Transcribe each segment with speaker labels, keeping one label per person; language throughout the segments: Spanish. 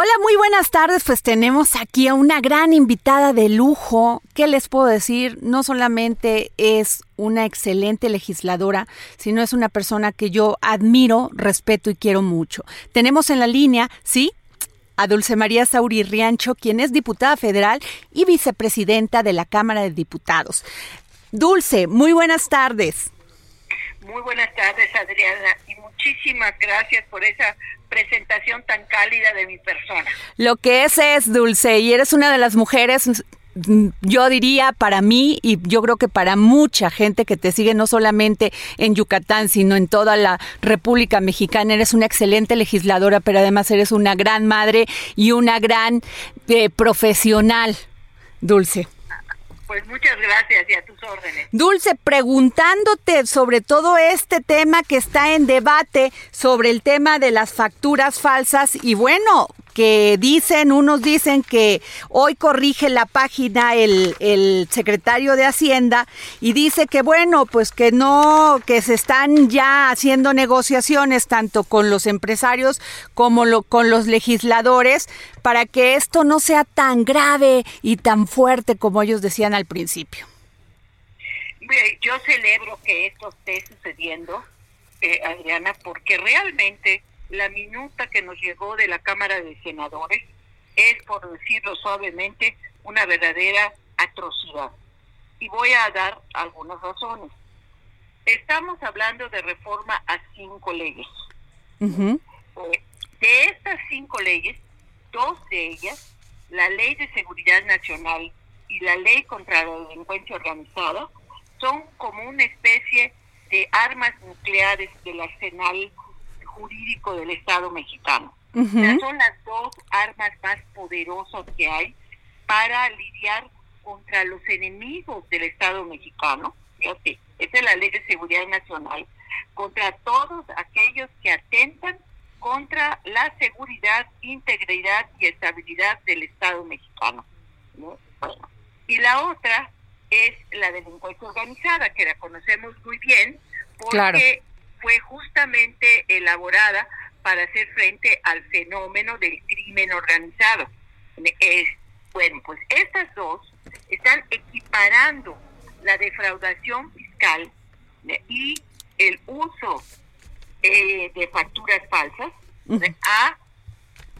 Speaker 1: Hola, muy buenas tardes. Pues tenemos aquí a una gran invitada de lujo. ¿Qué les puedo decir? No solamente es una excelente legisladora, sino es una persona que yo admiro, respeto y quiero mucho. Tenemos en la línea, ¿sí? A Dulce María Sauri Riancho, quien es diputada federal y vicepresidenta de la Cámara de Diputados. Dulce, muy buenas tardes.
Speaker 2: Muy buenas tardes, Adriana, y muchísimas gracias por esa presentación tan cálida de mi persona.
Speaker 1: Lo que es es, Dulce, y eres una de las mujeres yo diría para mí y yo creo que para mucha gente que te sigue no solamente en Yucatán, sino en toda la República Mexicana, eres una excelente legisladora, pero además eres una gran madre y una gran eh, profesional, Dulce.
Speaker 2: Pues muchas gracias y a tus órdenes.
Speaker 1: Dulce, preguntándote sobre todo este tema que está en debate, sobre el tema de las facturas falsas y bueno, que dicen, unos dicen que hoy corrige la página el, el, secretario de Hacienda y dice que bueno, pues que no, que se están ya haciendo negociaciones tanto con los empresarios como lo, con los legisladores para que esto no sea tan grave y tan fuerte como ellos decían al principio.
Speaker 2: Yo celebro que esto esté sucediendo, eh, Adriana, porque realmente la minuta que nos llegó de la Cámara de Senadores es, por decirlo suavemente, una verdadera atrocidad. Y voy a dar algunas razones. Estamos hablando de reforma a cinco leyes. Eh, de estas cinco leyes, dos de ellas, la Ley de Seguridad Nacional y la Ley contra la Delincuencia Organizada, son como una especie de armas nucleares del arsenal jurídico del Estado mexicano. son las dos armas más poderosas que hay para lidiar contra los enemigos del Estado mexicano. Fíjate, esa es la Ley de Seguridad Nacional, contra todos aquellos que atentan contra la seguridad, integridad y estabilidad del Estado mexicano. y la otra es la delincuencia organizada, que la conocemos muy bien, porque fue justamente elaborada para hacer frente al fenómeno del crimen organizado. Es, bueno, pues estas dos están equiparando la defraudación fiscal y el uso eh, de facturas falsas a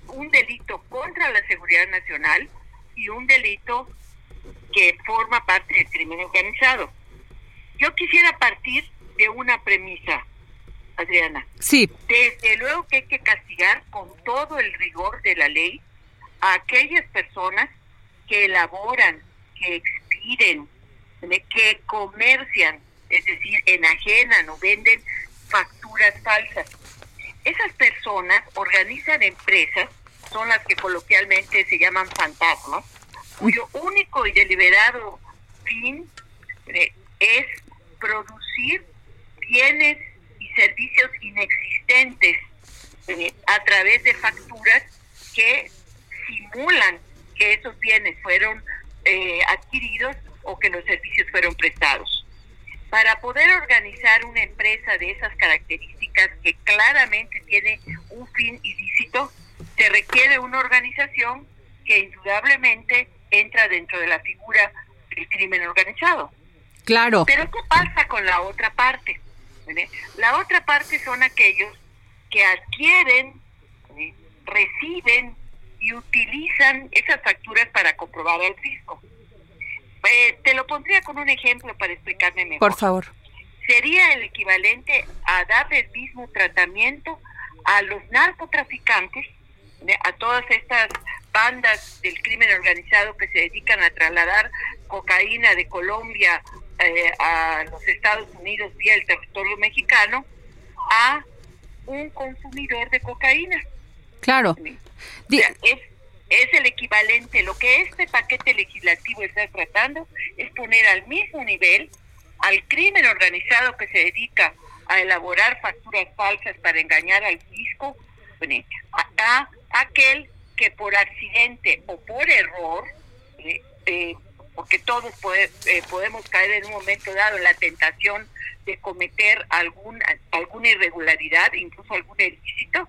Speaker 2: un delito contra la seguridad nacional y un delito que forma parte del crimen organizado. Yo quisiera partir de una premisa, Adriana.
Speaker 1: Sí.
Speaker 2: Desde luego que hay que castigar con todo el rigor de la ley a aquellas personas que elaboran, que expiden, que comercian, es decir, enajenan o venden facturas falsas. Esas personas organizan empresas, son las que coloquialmente se llaman fantasmas, cuyo único y deliberado fin eh, es producir bienes servicios inexistentes eh, a través de facturas que simulan que esos bienes fueron eh, adquiridos o que los servicios fueron prestados. Para poder organizar una empresa de esas características que claramente tiene un fin ilícito, se requiere una organización que indudablemente entra dentro de la figura del crimen organizado.
Speaker 1: Claro.
Speaker 2: Pero ¿qué pasa con la otra parte? La otra parte son aquellos que adquieren, reciben y utilizan esas facturas para comprobar al fisco. Eh, te lo pondría con un ejemplo para explicarme mejor.
Speaker 1: Por favor.
Speaker 2: Sería el equivalente a dar el mismo tratamiento a los narcotraficantes, a todas estas bandas del crimen organizado que se dedican a trasladar cocaína de Colombia eh, a los Estados Unidos vía el territorio mexicano a un consumidor de cocaína.
Speaker 1: Claro.
Speaker 2: es, es el equivalente, lo que este paquete legislativo está tratando es poner al mismo nivel al crimen organizado que se dedica a elaborar facturas falsas para engañar al fisco, a, aquel que por accidente o por error, eh, eh, porque todos eh, podemos caer en un momento dado en la tentación de cometer algún, alguna irregularidad, incluso algún ilícito,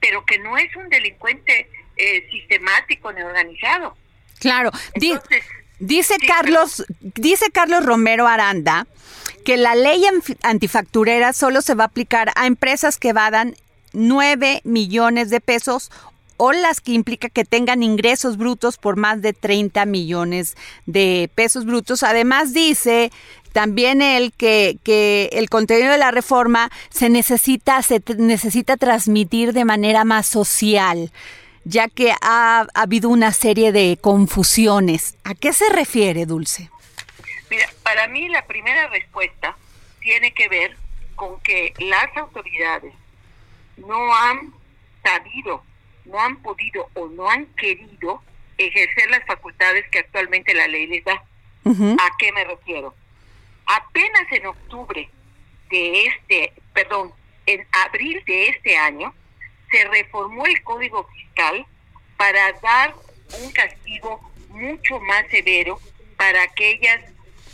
Speaker 2: pero que no es un delincuente sistemático ni organizado.
Speaker 1: Claro. dice Carlos, dice Carlos Romero Aranda que la ley antifacturera solo se va a aplicar a empresas que vadan 9 millones de pesos o las que implica que tengan ingresos brutos por más de 30 millones de pesos brutos. Además dice también él que, que el contenido de la reforma se necesita, se necesita transmitir de manera más social ya que ha, ha habido una serie de confusiones. ¿A qué se refiere, Dulce?
Speaker 2: Mira, para mí la primera respuesta tiene que ver con que las autoridades no han sabido, no han podido o no han querido ejercer las facultades que actualmente la ley les da. ¿A qué me refiero? Apenas en octubre de este, perdón, en abril de este año, se reformó el Código Fiscal para dar un castigo mucho más severo para aquellas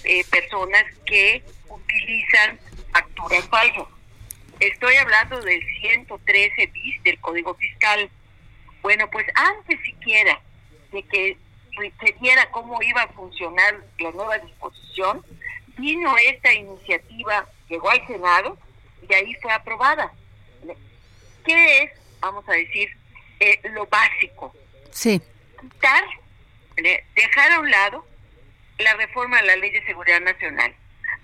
Speaker 2: eh, personas que utilizan facturas falsas. Estoy hablando del 113 bis del Código Fiscal. Bueno, pues antes siquiera de que se viera cómo iba a funcionar la nueva disposición, vino esta iniciativa, llegó al Senado y ahí fue aprobada. ¿Qué es, vamos a decir, eh, lo básico?
Speaker 1: Sí.
Speaker 2: Quitar, dejar a un lado la reforma a la Ley de Seguridad Nacional.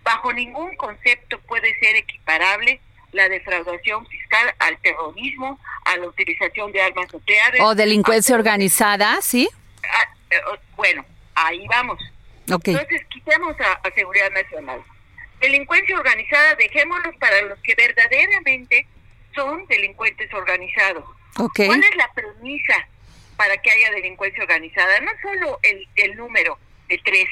Speaker 2: Bajo ningún concepto puede ser equiparable la defraudación fiscal al terrorismo, a la utilización de armas nucleares.
Speaker 1: O delincuencia organizada, ¿sí?
Speaker 2: Ah, eh, bueno, ahí vamos. Entonces, quitemos a, Seguridad Nacional. Delincuencia organizada, dejémoslos para los que verdaderamente son delincuentes organizados. ¿Cuál es la premisa para que haya delincuencia organizada? No solo el, el número de tres,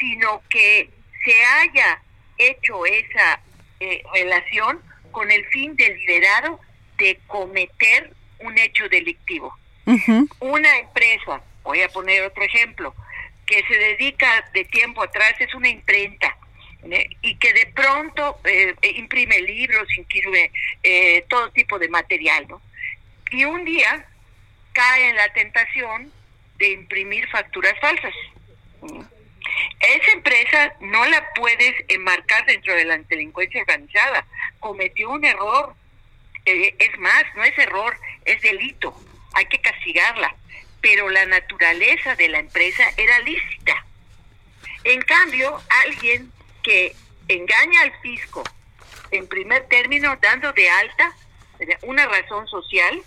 Speaker 2: sino que se haya hecho esa eh, relación con el fin deliberado de cometer un hecho delictivo. Una empresa, voy a poner otro ejemplo, que se dedica de tiempo atrás, es una imprenta, ¿eh? y que de pronto eh, imprime libros, imprime todo tipo de material, ¿no? Y un día cae en la tentación de imprimir facturas falsas. Esa empresa no la puedes enmarcar dentro de la delincuencia organizada. Cometió un error. Eh, es más, no es error, es delito. Hay que castigarla. Pero la naturaleza de la empresa era lícita. En cambio, alguien que engaña al fisco, en primer término, dando de alta una razón social,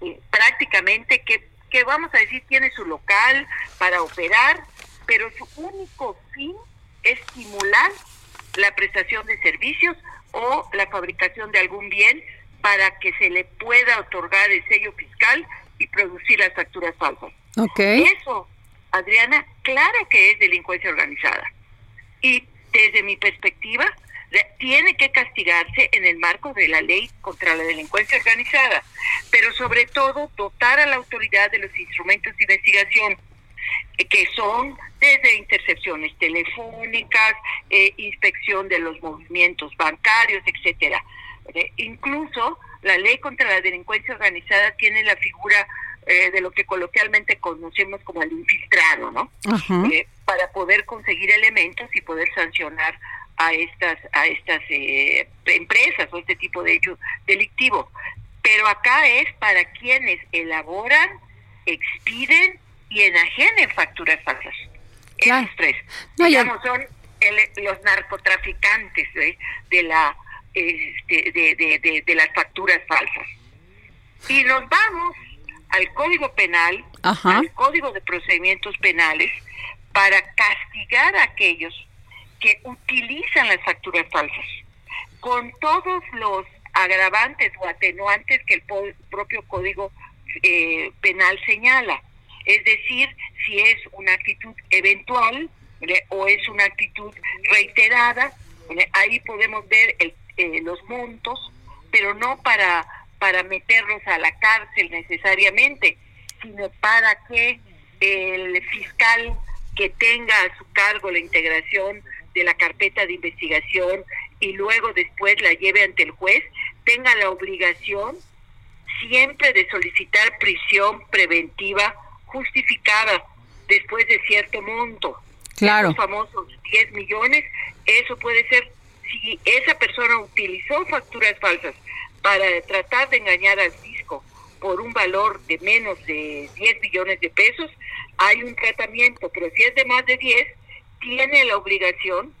Speaker 2: eh, prácticamente que, que vamos a decir tiene su local para operar, pero su único fin es estimular la prestación de servicios o la fabricación de algún bien para que se le pueda otorgar el sello fiscal y producir las facturas falsas. Eso, Adriana, claro que es delincuencia organizada. Y desde mi perspectiva, tiene que castigarse en el marco de la ley contra la delincuencia organizada, pero sobre todo dotar a la autoridad de los instrumentos de investigación que son desde intercepciones telefónicas, eh, inspección de los movimientos bancarios, etcétera. Eh, incluso la ley contra la delincuencia organizada tiene la figura eh, de lo que coloquialmente conocemos como el infiltrado, ¿no? para poder conseguir elementos y poder sancionar a estas a estas empresas o este tipo de hecho delictivo. Pero acá es para quienes elaboran, expiden y enajenen facturas falsas. Esos tres. Digamos, son los narcotraficantes de, la este, de, de, las facturas falsas. Y nos vamos al Código Penal, al Código de Procedimientos Penales, para castigar a aquellos que utilizan las facturas falsas con todos los agravantes o atenuantes que el propio código eh, penal señala. Es decir, si es una actitud eventual o es una actitud reiterada, ahí podemos ver eh, los montos, pero no para, para meterlos a la cárcel necesariamente, sino para que el fiscal que tenga a su cargo la integración de la carpeta de investigación y luego después la lleve ante el juez, tenga la obligación siempre de solicitar prisión preventiva justificada después de cierto monto.
Speaker 1: Claro.
Speaker 2: Los famosos 10 millones, eso puede ser si esa persona utilizó facturas falsas para tratar de engañar al fisco por un valor de menos de 10 millones de pesos, hay un tratamiento, pero si es de más de 10, tiene la obligación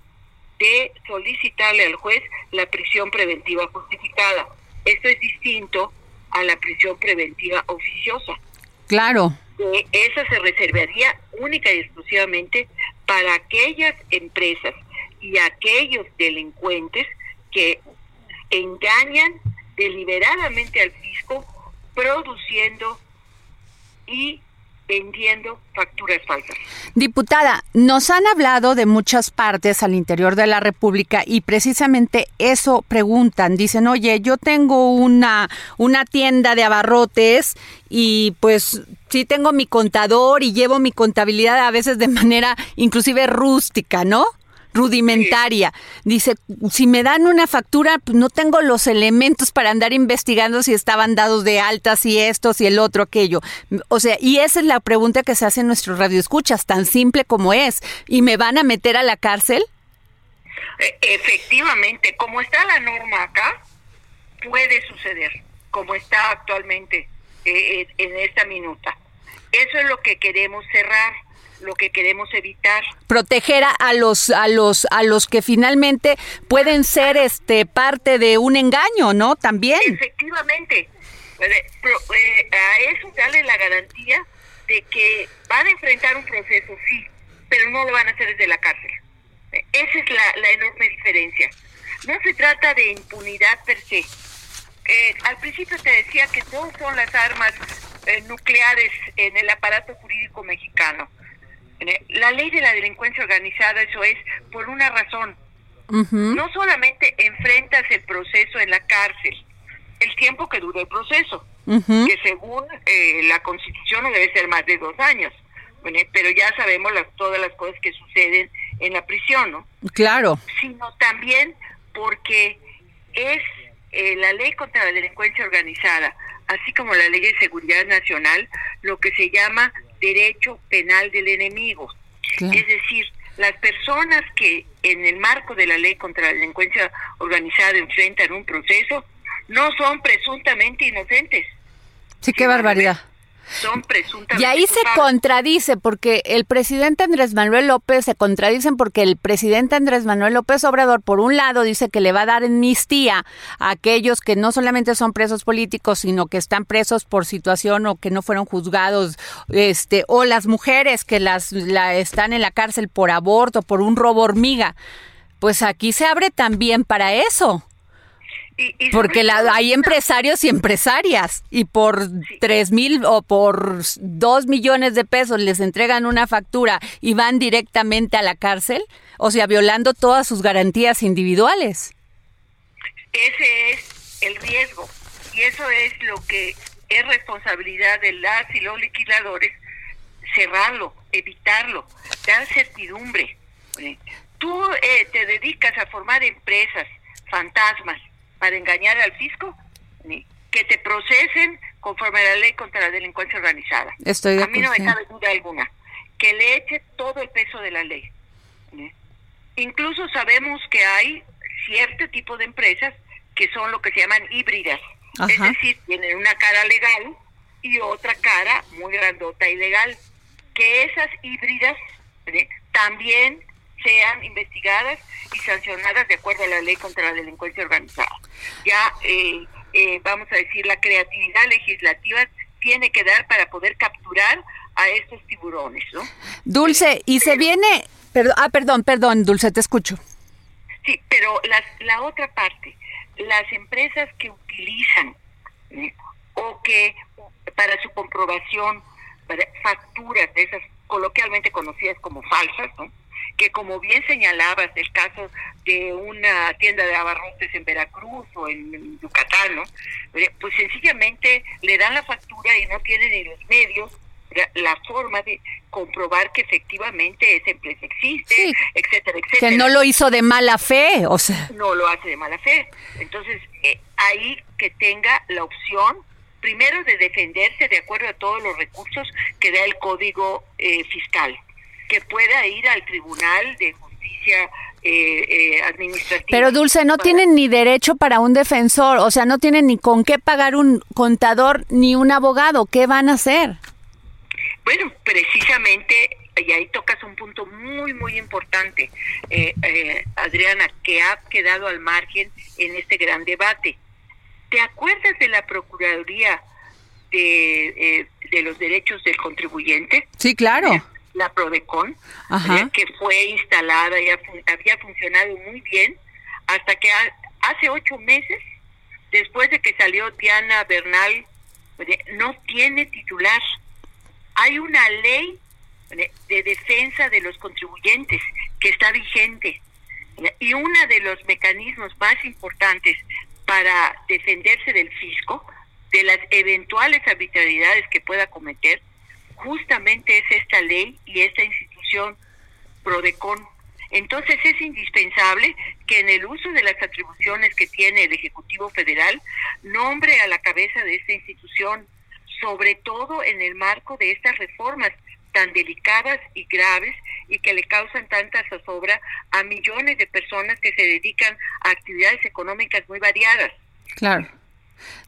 Speaker 2: de solicitarle al juez la prisión preventiva justificada. Esto es distinto a la prisión preventiva oficiosa.
Speaker 1: Claro.
Speaker 2: Esa se reservaría única y exclusivamente para aquellas empresas y aquellos delincuentes que engañan deliberadamente al fisco produciendo y vendiendo facturas falsas.
Speaker 1: Diputada, nos han hablado de muchas partes al interior de la República y precisamente eso preguntan. Dicen, oye, yo tengo una, una tienda de abarrotes y pues sí tengo mi contador y llevo mi contabilidad a veces de manera inclusive rústica, ¿no? Rudimentaria. Dice, si me dan una factura, pues no tengo los elementos para andar investigando si estaban dados de altas y esto, si el otro, aquello. O sea, y esa es la pregunta que se hace en nuestro radio escuchas, tan simple como es. ¿Y me van a meter a la cárcel?
Speaker 2: E, efectivamente, como está la norma acá, puede suceder, como está actualmente eh, en esta minuta. Eso es lo que queremos cerrar lo que queremos evitar.
Speaker 1: Proteger a los a los a los que finalmente pueden ser este parte de un engaño, ¿no? También.
Speaker 2: Efectivamente. Eh, eh, a eso darle la garantía de que van a enfrentar un proceso, sí, pero no lo van a hacer desde la cárcel. Esa es la, la enorme diferencia. No se trata de impunidad per se. Eh, al principio te decía que no son las armas nucleares en el aparato jurídico mexicano. La ley de la delincuencia organizada, eso es por una razón. No solamente enfrentas el proceso en la cárcel, el tiempo que dura el proceso, que según eh, la Constitución no debe ser más de dos años. pero ya sabemos las, todas las cosas que suceden en la prisión, ¿no?
Speaker 1: Claro.
Speaker 2: Sino también porque es eh, la ley contra la delincuencia organizada, así como la ley de seguridad nacional, lo que se llama derecho penal del enemigo. Es decir, las personas que en el marco de la ley contra la delincuencia organizada enfrentan un proceso no son presuntamente inocentes.
Speaker 1: Sí, qué barbaridad
Speaker 2: son presuntamente.
Speaker 1: Y ahí se contradice porque el presidente Andrés Manuel López se contradicen porque el presidente Andrés Manuel López Obrador, por un lado, dice que le va a dar amnistía a aquellos que no solamente son presos políticos, sino que están presos por situación o que no fueron juzgados, este, o las mujeres que las la, están en la cárcel por aborto, por un robo hormiga. Pues aquí se abre también para eso. Porque la, hay empresarios y empresarias y por tres mil o por dos millones de pesos les entregan una factura y van directamente a la cárcel, o sea, violando todas sus garantías individuales.
Speaker 2: Ese es el riesgo y eso es lo que es responsabilidad de las y los liquidadores, cerrarlo, evitarlo, dar certidumbre. Tú eh, te dedicas a formar empresas fantasmas para engañar al fisco, que te procesen conforme a la ley contra la delincuencia organizada.
Speaker 1: Estoy
Speaker 2: a mí no me cabe duda alguna que le eche todo el peso de la ley. Incluso sabemos que hay cierto tipo de empresas que son lo que se llaman híbridas, es decir, tienen una cara legal y otra cara muy grandota y legal, que esas híbridas también sean investigadas y sancionadas de acuerdo a la ley contra la delincuencia organizada. Ya, eh, eh, vamos a decir, la creatividad legislativa tiene que dar para poder capturar a estos tiburones, ¿no?
Speaker 1: Dulce, y se viene, perdón, ah, perdón, perdón, Dulce, te escucho.
Speaker 2: Sí, pero la, la otra parte, las empresas que utilizan o que para su comprobación para facturas de esas coloquialmente conocidas como falsas, ¿no? Que como bien señalabas el caso de una tienda de abarrotes en Veracruz o en Yucatán, ¿no? Eh, pues sencillamente le dan la factura y no tienen ni los medios la forma de comprobar que efectivamente esa empresa existe, etcétera, etcétera.
Speaker 1: Que no lo hizo de mala fe, o sea.
Speaker 2: No lo hace de mala fe. Entonces, eh, ahí que tenga la opción, primero de defenderse de acuerdo a todos los recursos que da el Código eh, Fiscal, que pueda ir al Tribunal de Justicia eh, administrativa.
Speaker 1: Pero Dulce, no tienen ni derecho para un defensor, o sea, no tienen ni con qué pagar un contador ni un abogado. ¿Qué van a hacer?
Speaker 2: Bueno, precisamente, y ahí tocas un punto muy, muy importante, eh, eh, Adriana, que ha quedado al margen en este gran debate. ¿Te acuerdas de la Procuraduría de, eh, de los Derechos del Contribuyente?
Speaker 1: Sí, claro.
Speaker 2: La Prodecon, que fue instalada y había funcionado muy bien hasta que hace ocho meses, después de que salió Diana Bernal, no tiene titular. Hay una ley de defensa de los contribuyentes que está vigente y uno de los mecanismos más importantes para defenderse del fisco, de las eventuales arbitrariedades que pueda cometer, justamente es esta ley y esta institución PRODECON. Entonces es indispensable que en el uso de las atribuciones que tiene el Ejecutivo Federal nombre a la cabeza de esta institución sobre todo en el marco de estas reformas tan delicadas y graves y que le causan tanta zozobra a millones de personas que se dedican a actividades económicas muy variadas.
Speaker 1: Claro.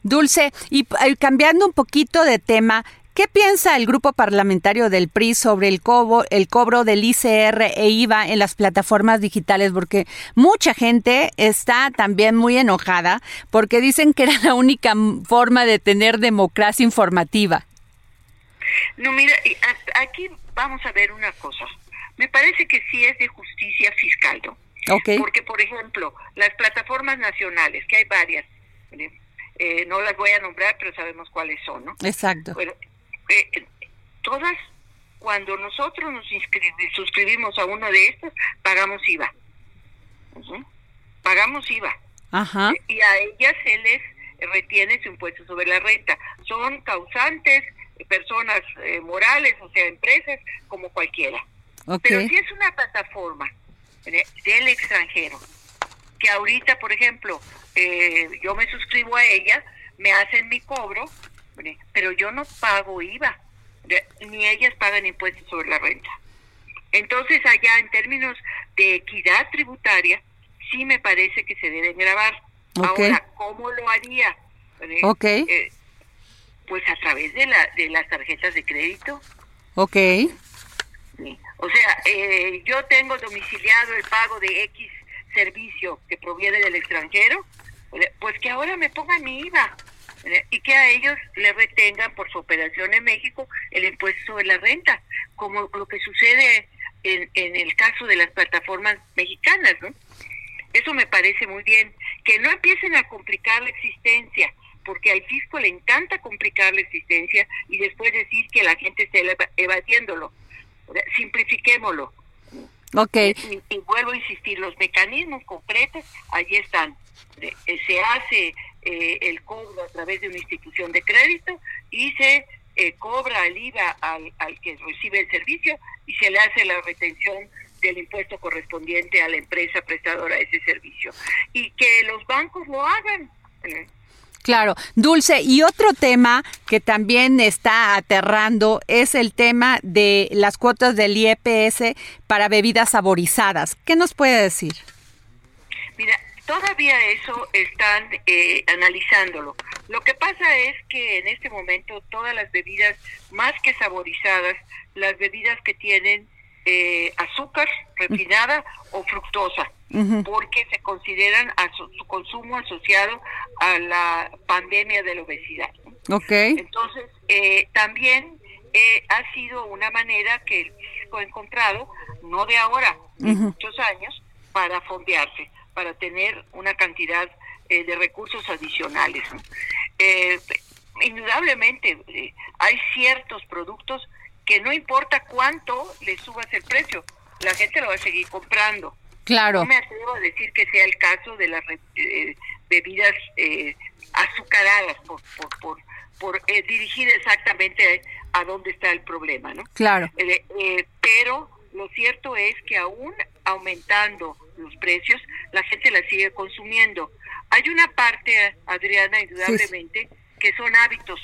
Speaker 1: Dulce, y cambiando un poquito de tema, ¿Qué piensa el grupo parlamentario del PRI sobre el cobro, el cobro del ICR e IVA en las plataformas digitales? Porque mucha gente está también muy enojada porque dicen que era la única forma de tener democracia informativa.
Speaker 2: No, mira, aquí vamos a ver una cosa. Me parece que sí es de justicia fiscal, ¿no? Porque, por ejemplo, las plataformas nacionales, que hay varias, eh, no las voy a nombrar, pero sabemos cuáles son, ¿no?
Speaker 1: Exacto.
Speaker 2: Bueno, eh, todas, cuando nosotros nos suscribimos a uno de estos, pagamos IVA. Pagamos IVA.
Speaker 1: Ajá.
Speaker 2: Y a ellas se les retiene su impuesto sobre la renta. Son causantes, personas eh, morales, o sea, empresas, como cualquiera. Pero si es una plataforma del extranjero, que ahorita, por ejemplo, eh, yo me suscribo a ella, me hacen mi cobro, pero yo no pago IVA, ni ellas pagan impuestos sobre la renta. Entonces, allá en términos de equidad tributaria, sí me parece que se deben grabar. Ahora, ¿cómo lo haría?
Speaker 1: Eh,
Speaker 2: pues a través de, la, de las tarjetas de crédito.
Speaker 1: Ok.
Speaker 2: O sea, eh, yo tengo domiciliado el pago de X servicio que proviene del extranjero, pues que ahora me pongan mi IVA y que a ellos le retengan por su operación en México el impuesto sobre la renta, como lo que sucede en, en el caso de las plataformas mexicanas, ¿no? Eso me parece muy bien. Que no empiecen a complicar la existencia, porque al fisco le encanta complicar la existencia y después decir que la gente está evadiéndolo. Simplifiquémoslo.
Speaker 1: Ok.
Speaker 2: Y, y, vuelvo a insistir, los mecanismos concretos allí están. Eh, se hace eh, el cobro a través de una institución de crédito y se eh, cobra el IVA al, al que recibe el servicio y se le hace la retención del impuesto correspondiente a la empresa prestadora de ese servicio. Y que los bancos lo hagan.
Speaker 1: Claro, Dulce, y otro tema que también está aterrando es el tema de las cuotas del IEPS para bebidas saborizadas. ¿Qué nos puede decir?
Speaker 2: Mira, Todavía eso están eh, analizándolo. Lo que pasa es que en este momento todas las bebidas, más que saborizadas, las bebidas que tienen eh, azúcar refinada o fructosa, porque se consideran a su, consumo asociado a la pandemia de la obesidad.
Speaker 1: Okay.
Speaker 2: Entonces, eh, también ha sido una manera que el físico ha encontrado, no de ahora, de muchos años, para fondearse para tener una cantidad eh, de recursos adicionales. Eh, indudablemente hay ciertos productos que no importa cuánto le subas el precio, la gente lo va a seguir comprando.
Speaker 1: Claro.
Speaker 2: No me atrevo a decir que sea el caso de las bebidas azucaradas por, por, por, por dirigir exactamente a, dónde está el problema, ¿no?
Speaker 1: Claro.
Speaker 2: pero lo cierto es que aún aumentando los precios, la gente la sigue consumiendo. Hay una parte, Adriana, indudablemente, que son hábitos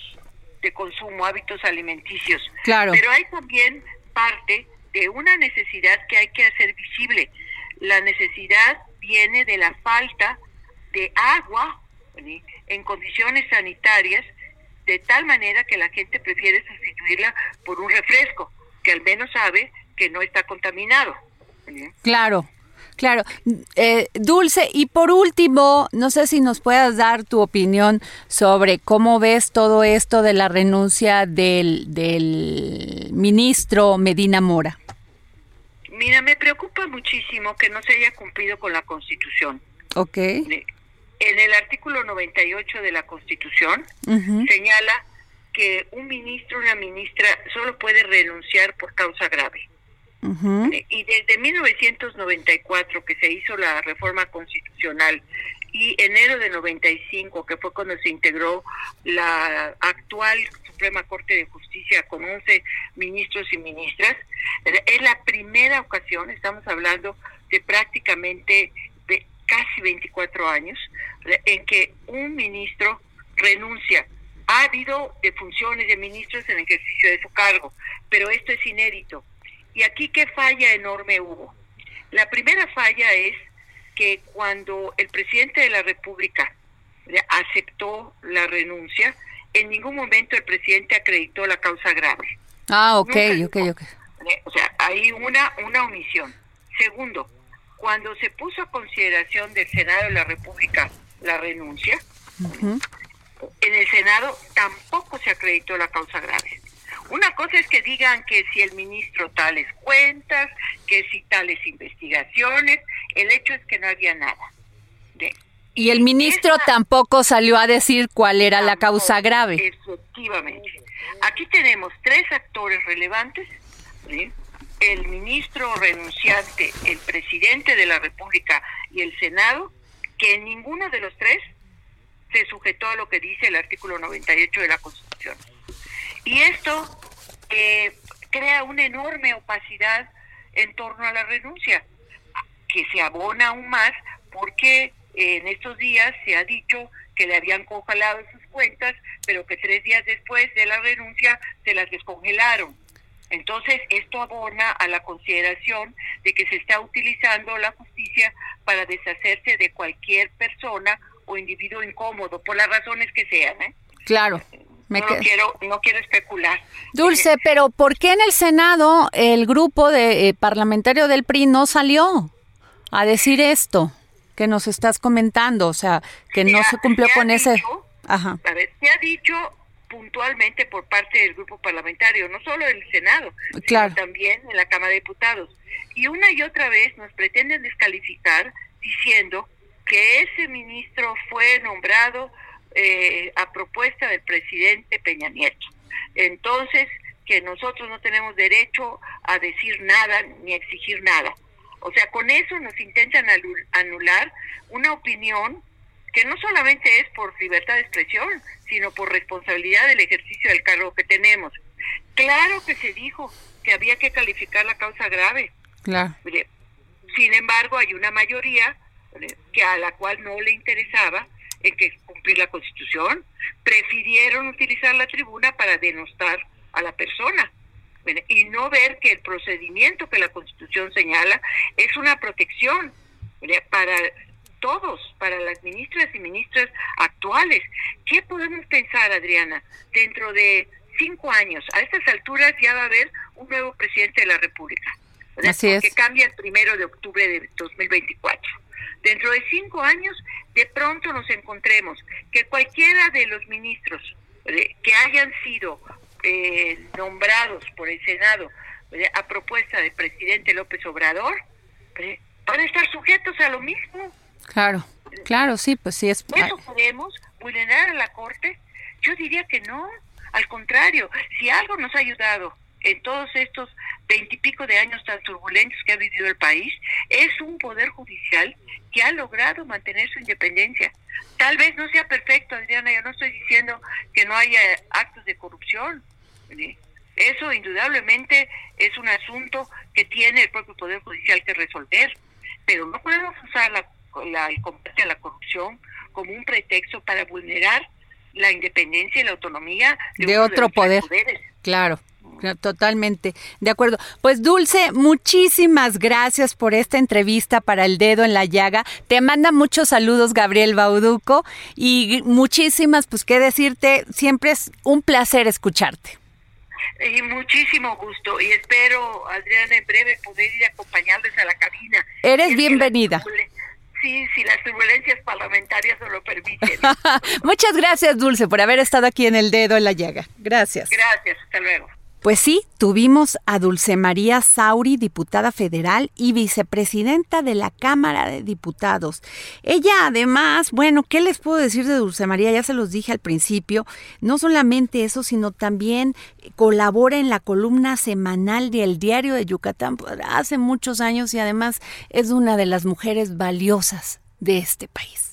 Speaker 2: de consumo, hábitos alimenticios.
Speaker 1: Claro.
Speaker 2: Pero hay también parte de una necesidad que hay que hacer visible. La necesidad viene de la falta de agua en condiciones sanitarias, de tal manera que la gente prefiere sustituirla por un refresco, que al menos sabe que no está contaminado.
Speaker 1: Claro. Claro, eh, Dulce, y por último, no sé si nos puedas dar tu opinión sobre cómo ves todo esto de la renuncia del, del ministro Medina Mora.
Speaker 2: Mira, me preocupa muchísimo que no se haya cumplido con la Constitución.
Speaker 1: Ok.
Speaker 2: En el artículo 98 de la Constitución señala que un ministro o una ministra solo puede renunciar por causa grave. Y desde 1994 que se hizo la reforma constitucional y enero de 95 que fue cuando se integró la actual Suprema Corte de Justicia con 11 ministros y ministras, es la primera ocasión, estamos hablando de prácticamente de casi 24 años, en que un ministro renuncia. Ha habido funciones de ministros en ejercicio de su cargo, pero esto es inédito y aquí qué falla enorme hubo. La primera falla es que cuando el presidente de la República aceptó la renuncia, en ningún momento el presidente acreditó la causa grave.
Speaker 1: Ah, ok, ok, ok.
Speaker 2: O sea, hay una, una omisión. Segundo, cuando se puso a consideración del Senado de la República la renuncia, en el Senado tampoco se acreditó la causa grave. Una cosa es que digan que si el ministro tales cuentas, que si tales investigaciones, el hecho es que no había nada.
Speaker 1: y el ministro tampoco salió a decir cuál era la causa grave.
Speaker 2: Efectivamente. Aquí tenemos tres actores relevantes, el ministro renunciante, el presidente de la República y el Senado, que ninguno de los tres se sujetó a lo que dice el artículo 98 de la Constitución. Y esto eh, crea una enorme opacidad en torno a la renuncia, que se abona aún más porque en estos días se ha dicho que le habían congelado sus cuentas, pero que tres días después de la renuncia se las descongelaron. Entonces, esto abona a la consideración de que se está utilizando la justicia para deshacerse de cualquier persona o individuo incómodo, por las razones que sean. ¿eh?
Speaker 1: Claro
Speaker 2: no, quiero, no quiero especular.
Speaker 1: Dulce, pero ¿por qué en el Senado el grupo de eh, parlamentario del PRI no salió a decir esto que nos estás comentando? O sea, que no se cumplió con ese...
Speaker 2: Ajá. A ver, se ha dicho puntualmente por parte del grupo parlamentario, no solo en el Senado, sino también en la Cámara de Diputados. Y una y otra vez nos pretenden descalificar diciendo que ese ministro fue nombrado eh, a propuesta del presidente Peña Nieto. Entonces, que nosotros no tenemos derecho a decir nada ni a exigir nada. O sea, con eso nos intentan anular una opinión que no solamente es por libertad de expresión, sino por responsabilidad del ejercicio del cargo que tenemos. Claro que se dijo que había que calificar la causa grave.
Speaker 1: Claro.
Speaker 2: Sin embargo, hay una mayoría que a la cual no le interesaba en que cumplir la Constitución, prefirieron utilizar la tribuna para denostar a la persona y no ver que el procedimiento que la Constitución señala es una protección para todos, para las ministras y ministras actuales. ¿Qué podemos pensar, Adriana? Dentro de cinco años, a estas alturas ya va a haber un nuevo presidente de la República. Que cambia el primero de octubre de 2024 dentro de cinco años de pronto nos encontremos que cualquiera de los ministros eh, que hayan sido eh, nombrados por el Senado eh, a propuesta del presidente López Obrador van a estar sujetos a lo mismo.
Speaker 1: Claro. claro, sí, pues sí es.
Speaker 2: ¿Eso podemos vulnerar a la Corte? Yo diría que no. Al contrario, si algo nos ha ayudado en todos estos veintipico de años tan turbulentos que ha vivido el país, es un poder judicial que ha logrado mantener su independencia. Tal vez no sea perfecto, Adriana, yo no estoy diciendo que no haya actos de corrupción. Eso indudablemente es un asunto que tiene el propio Poder Judicial que resolver, pero no podemos usar la, el combate a la corrupción como un pretexto para vulnerar la independencia y la autonomía
Speaker 1: de, otro poder. Claro. Totalmente, de acuerdo. Pues Dulce, muchísimas gracias por esta entrevista para el dedo en la llaga. Te manda muchos saludos Gabriel Bauduco y muchísimas, pues qué decirte, siempre es un placer escucharte.
Speaker 2: Y muchísimo gusto y espero, Adriana, en breve poder ir a acompañarles a la cabina.
Speaker 1: Eres bienvenida.
Speaker 2: Sí, si las turbulencias parlamentarias no lo permiten.
Speaker 1: Muchas gracias, Dulce, por haber estado aquí en el dedo en la llaga. Gracias.
Speaker 2: Gracias, hasta luego.
Speaker 1: Pues sí, tuvimos a Dulce María Sauri, diputada federal y vicepresidenta de la Cámara de Diputados. Ella además, bueno, ¿qué les puedo decir de Dulce María? Ya se los dije al principio, no solamente eso, sino también colabora en la columna semanal del Diario de Yucatán hace muchos años y además es una de las mujeres valiosas de este país.